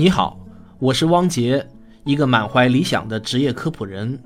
你好，我是汪杰，一个满怀理想的职业科普人。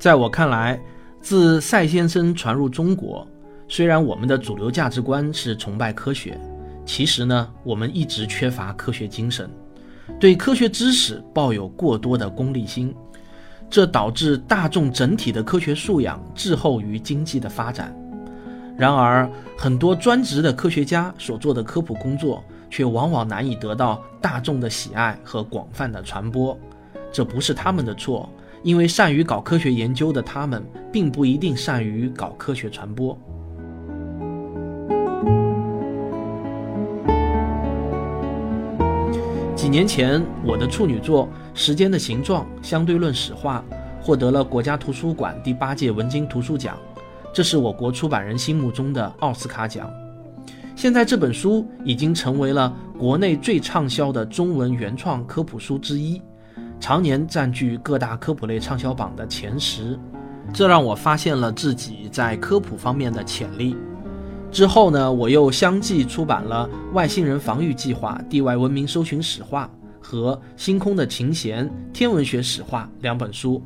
在我看来，自赛先生传入中国，虽然我们的主流价值观是崇拜科学，其实呢，我们一直缺乏科学精神，对科学知识抱有过多的功利心，这导致大众整体的科学素养滞后于经济的发展。然而，很多专职的科学家所做的科普工作，却往往难以得到大众的喜爱和广泛的传播。这不是他们的错，因为善于搞科学研究的他们，并不一定善于搞科学传播。几年前，我的处女作《时间的形状：相对论史话》获得了国家图书馆第八届文津图书奖。这是我国出版人心目中的奥斯卡奖。现在这本书已经成为了国内最畅销的中文原创科普书之一，常年占据各大科普类畅销榜的前十。这让我发现了自己在科普方面的潜力。之后呢，我又相继出版了《外星人防御计划：地外文明搜寻史话》和《星空的琴弦：天文学史话》两本书。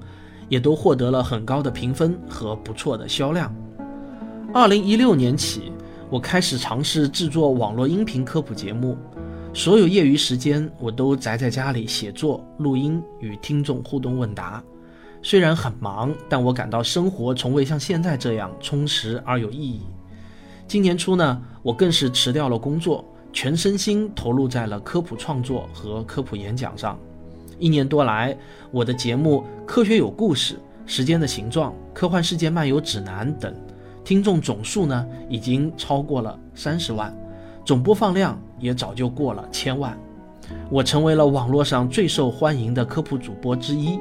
也都获得了很高的评分和不错的销量。二零一六年起，我开始尝试制作网络音频科普节目，所有业余时间我都宅在家里写作、录音，与听众互动问答。虽然很忙，但我感到生活从未像现在这样充实而有意义。今年初呢，我更是辞掉了工作，全身心投入在了科普创作和科普演讲上。一年多来，我的节目《科学有故事》《时间的形状》《科幻世界漫游指南》等，听众总数呢已经超过了三十万，总播放量也早就过了千万。我成为了网络上最受欢迎的科普主播之一，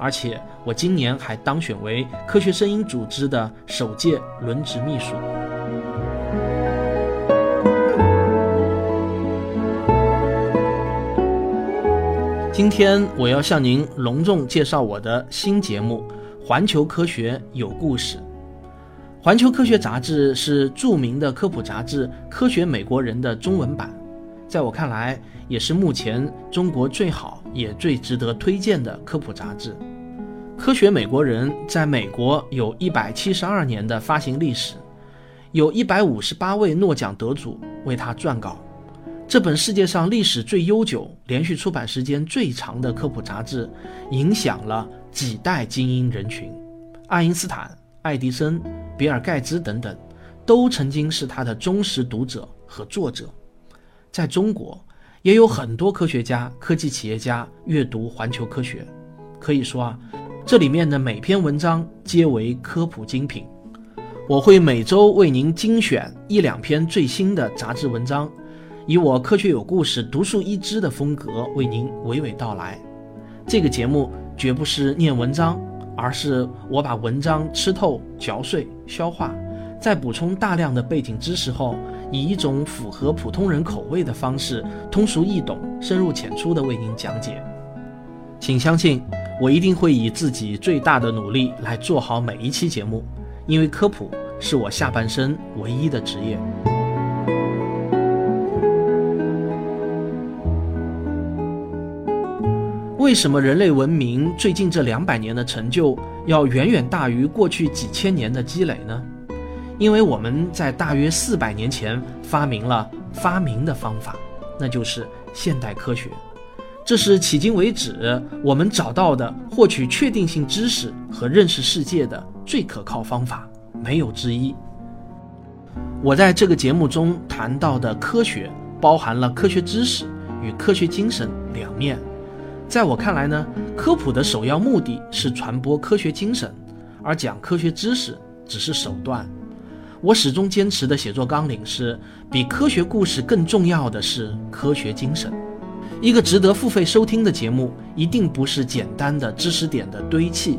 而且我今年还当选为科学声音组织的首届轮值秘书。今天我要向您隆重介绍我的新节目《环球科学有故事》。环球科学杂志是著名的科普杂志《科学美国人》的中文版，在我看来，也是目前中国最好也最值得推荐的科普杂志。《科学美国人》在美国有一百七十二年的发行历史，有一百五十八位诺奖得主为他撰稿。这本世界上历史最悠久、连续出版时间最长的科普杂志，影响了几代精英人群。爱因斯坦、爱迪生、比尔·盖茨等等，都曾经是他的忠实读者和作者。在中国，也有很多科学家、科技企业家阅读《环球科学》。可以说啊，这里面的每篇文章皆为科普精品。我会每周为您精选一两篇最新的杂志文章。以我科学有故事、独树一帜的风格为您娓娓道来。这个节目绝不是念文章，而是我把文章吃透、嚼碎、消化，在补充大量的背景知识后，以一种符合普通人口味的方式，通俗易懂、深入浅出地为您讲解。请相信，我一定会以自己最大的努力来做好每一期节目，因为科普是我下半生唯一的职业。为什么人类文明最近这两百年的成就要远远大于过去几千年的积累呢？因为我们在大约四百年前发明了发明的方法，那就是现代科学。这是迄今为止我们找到的获取确定性知识和认识世界的最可靠方法，没有之一。我在这个节目中谈到的科学，包含了科学知识与科学精神两面。在我看来呢，科普的首要目的是传播科学精神，而讲科学知识只是手段。我始终坚持的写作纲领是：比科学故事更重要的是科学精神。一个值得付费收听的节目，一定不是简单的知识点的堆砌，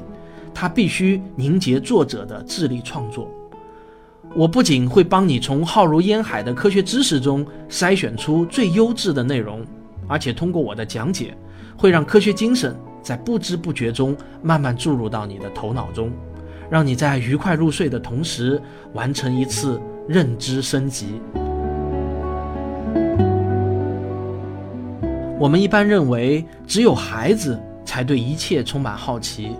它必须凝结作者的智力创作。我不仅会帮你从浩如烟海的科学知识中筛选出最优质的内容，而且通过我的讲解。会让科学精神在不知不觉中慢慢注入到你的头脑中，让你在愉快入睡的同时完成一次认知升级。我们一般认为只有孩子才对一切充满好奇，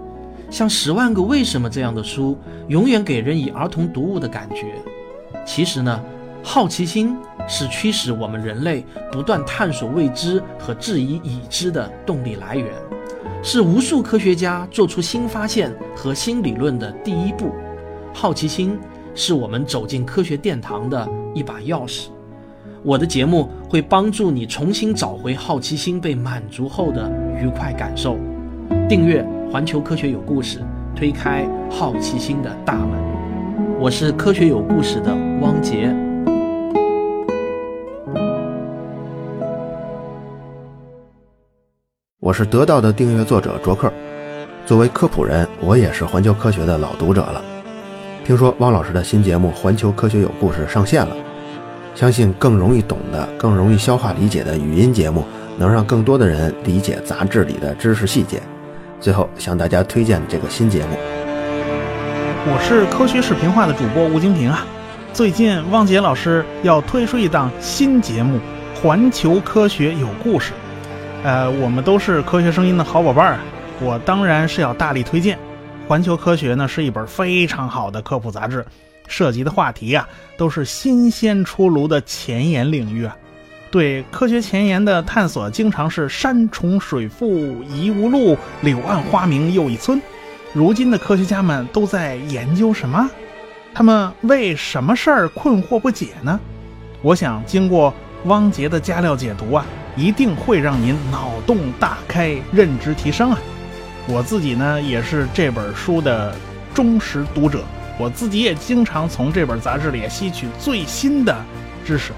像《十万个为什么》这样的书，永远给人以儿童读物的感觉。其实呢，好奇心是驱使我们人类不断探索未知和质疑已知的动力来源，是无数科学家做出新发现和新理论的第一步。好奇心是我们走进科学殿堂的一把钥匙。我的节目会帮助你重新找回好奇心被满足后的愉快感受。订阅环球科学有故事，推开好奇心的大门。我是科学有故事的汪杰。我是得到的订阅作者卓克。作为科普人，我也是环球科学的老读者了。听说汪老师的新节目《环球科学有故事》上线了。相信更容易懂的、更容易消化理解的语音节目，能让更多的人理解杂志里的知识细节。最后向大家推荐这个新节目。我是科学视频化的主播吴金平啊。最近汪杰老师要推出一档新节目《环球科学有故事》，呃，我们都是科学声音的好伙伴儿，我当然是要大力推荐。《环球科学》呢是一本非常好的科普杂志。涉及的话题啊，都是新鲜出炉的前沿领域啊。对科学前沿的探索，经常是山重水复疑无路，柳暗花明又一村。如今的科学家们都在研究什么？他们为什么事儿困惑不解呢？我想，经过汪杰的加料解读啊，一定会让您脑洞大开，认知提升啊。我自己呢，也是这本书的忠实读者。我自己也经常从这本杂志里吸取最新的知识。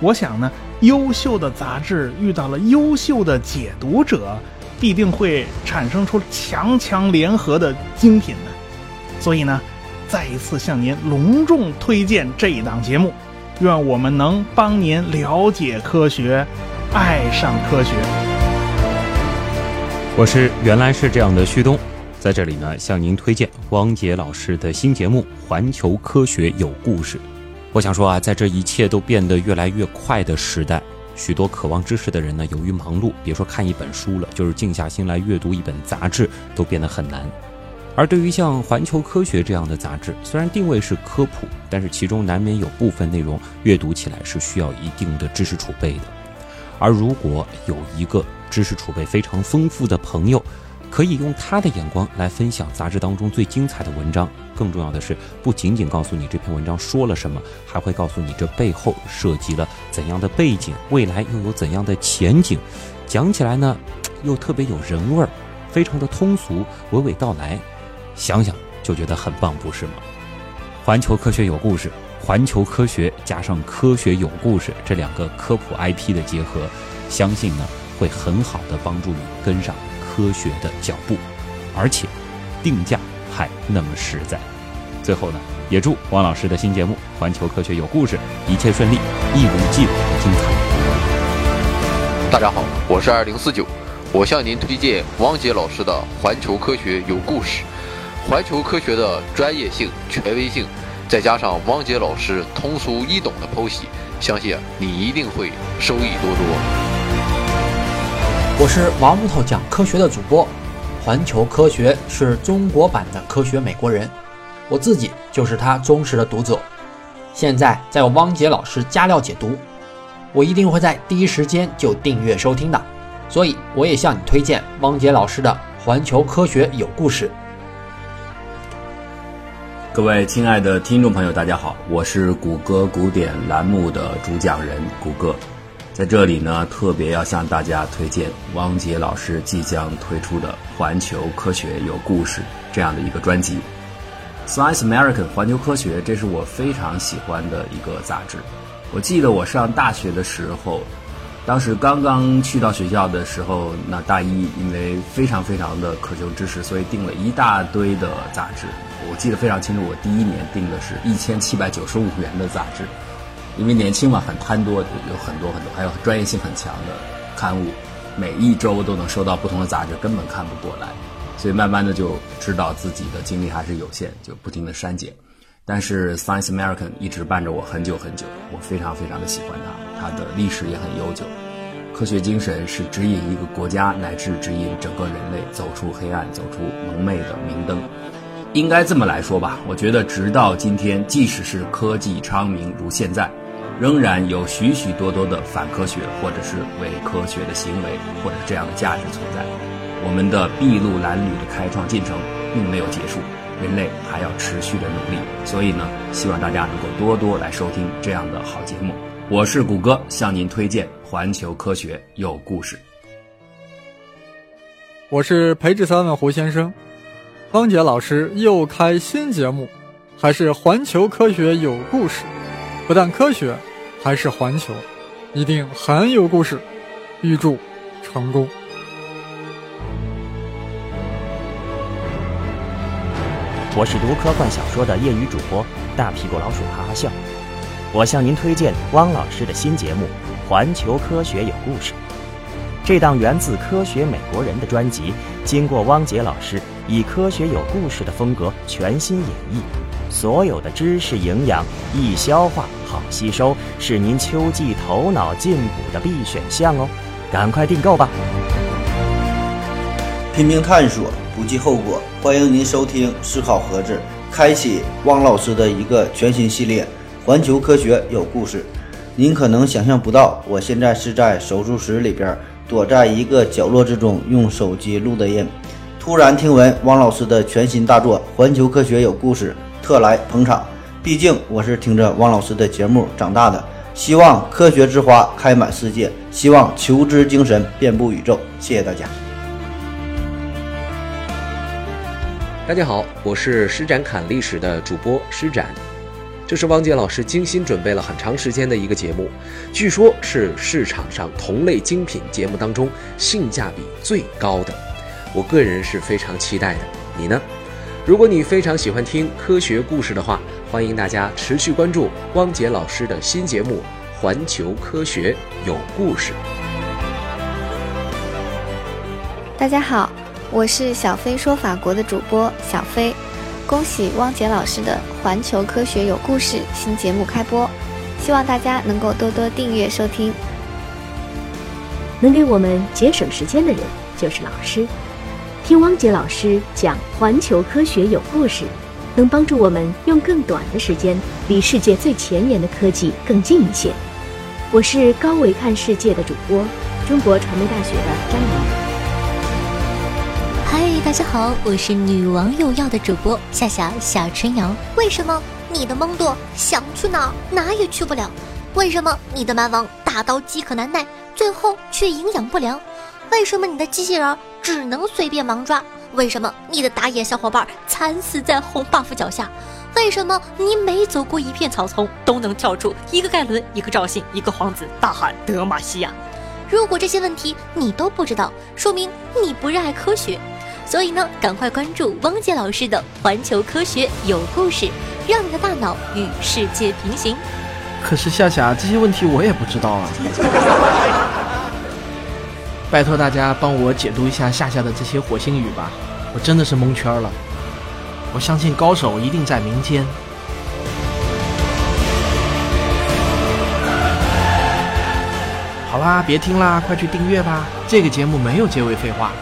我想呢，优秀的杂志遇到了优秀的解读者，必定会产生出强强联合的精品的。所以呢，再一次向您隆重推荐这一档节目，愿我们能帮您了解科学，爱上科学。我是原来是这样的旭东。在这里呢，向您推荐汪杰老师的新节目《环球科学有故事》。我想说啊，在这一切都变得越来越快的时代，许多渴望知识的人呢，由于忙碌，别说看一本书了，就是静下心来阅读一本杂志都变得很难。而对于像《环球科学》这样的杂志，虽然定位是科普，但是其中难免有部分内容阅读起来是需要一定的知识储备的。而如果有一个知识储备非常丰富的朋友，可以用他的眼光来分享杂志当中最精彩的文章。更重要的是，不仅仅告诉你这篇文章说了什么，还会告诉你这背后涉及了怎样的背景，未来又有怎样的前景。讲起来呢，又特别有人味儿，非常的通俗，娓娓道来，想想就觉得很棒，不是吗？环球科学有故事，环球科学加上科学有故事这两个科普 IP 的结合，相信呢会很好的帮助你跟上。科学的脚步，而且定价还那么实在。最后呢，也祝汪老师的新节目《环球科学有故事》一切顺利，一如既往的精彩。大家好，我是二零四九，我向您推荐汪杰老师的《环球科学有故事》。环球科学的专业性、权威性，再加上汪杰老师通俗易懂的剖析，相信你一定会收益多多。我是王木头讲科学的主播，环球科学是中国版的科学美国人，我自己就是他忠实的读者。现在在有汪杰老师加料解读，我一定会在第一时间就订阅收听的。所以我也向你推荐汪杰老师的《环球科学有故事》。各位亲爱的听众朋友，大家好，我是谷歌古典栏目的主讲人谷歌。在这里呢，特别要向大家推荐汪杰老师即将推出的《环球科学有故事》这样的一个专辑。Science American 环球科学，这是我非常喜欢的一个杂志。我记得我上大学的时候，当时刚刚去到学校的时候，那大一因为非常非常的渴求知识，所以订了一大堆的杂志。我记得非常清楚，我第一年订的是一千七百九十五元的杂志。因为年轻嘛，很贪多，有很多很多，还有专业性很强的刊物，每一周都能收到不同的杂志，根本看不过来，所以慢慢的就知道自己的精力还是有限，就不停的删减。但是 Science American 一直伴着我很久很久，我非常非常的喜欢它，它的历史也很悠久，科学精神是指引一个国家乃至指引整个人类走出黑暗、走出蒙昧的明灯。应该这么来说吧，我觉得直到今天，即使是科技昌明如现在，仍然有许许多多的反科学或者是伪科学的行为或者这样的价值存在。我们的筚路蓝缕的开创进程并没有结束，人类还要持续的努力。所以呢，希望大家能够多多来收听这样的好节目。我是谷歌，向您推荐《环球科学有故事》。我是培智三问胡先生。方杰老师又开新节目，还是环球科学有故事？不但科学，还是环球，一定很有故事。预祝成功！我是读科幻小说的业余主播大屁股老鼠哈哈笑，我向您推荐汪老师的新节目《环球科学有故事》。这档源自科学美国人的专辑，经过汪杰老师。以科学有故事的风格全新演绎，所有的知识营养易消化好吸收，是您秋季头脑进补的必选项哦！赶快订购吧！拼命探索，不计后果。欢迎您收听思考盒子，开启汪老师的一个全新系列《环球科学有故事》。您可能想象不到，我现在是在手术室里边，躲在一个角落之中，用手机录的音。突然听闻汪老师的全新大作《环球科学有故事》，特来捧场。毕竟我是听着汪老师的节目长大的，希望科学之花开满世界，希望求知精神遍布宇宙。谢谢大家。大家好，我是施展侃历史的主播施展，这是汪杰老师精心准备了很长时间的一个节目，据说是市场上同类精品节目当中性价比最高的。我个人是非常期待的，你呢？如果你非常喜欢听科学故事的话，欢迎大家持续关注汪杰老师的新节目《环球科学有故事》。大家好，我是小飞说法国的主播小飞，恭喜汪杰老师的《环球科学有故事》新节目开播，希望大家能够多多订阅收听。能给我们节省时间的人就是老师。听汪杰老师讲环球科学有故事，能帮助我们用更短的时间离世界最前沿的科技更近一些。我是高维看世界的主播，中国传媒大学的张怡。大家好，我是女王有药的主播夏夏夏春瑶。为什么你的蒙多想去哪哪也去不了？为什么你的蛮王大刀饥渴难耐，最后却营养不良？为什么你的机器人只能随便盲抓？为什么你的打野小伙伴惨死在红 buff 脚下？为什么你每走过一片草丛都能跳出一个盖伦、一个赵信、一个皇子，大喊德玛西亚？如果这些问题你都不知道，说明你不热爱科学。所以呢，赶快关注汪杰老师的《环球科学有故事》，让你的大脑与世界平行。可是夏夏，这些问题我也不知道啊。拜托大家帮我解读一下夏夏的这些火星语吧，我真的是蒙圈了。我相信高手一定在民间。好啦，别听啦，快去订阅吧！这个节目没有结尾废话。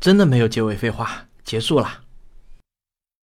真的没有结尾废话，结束了。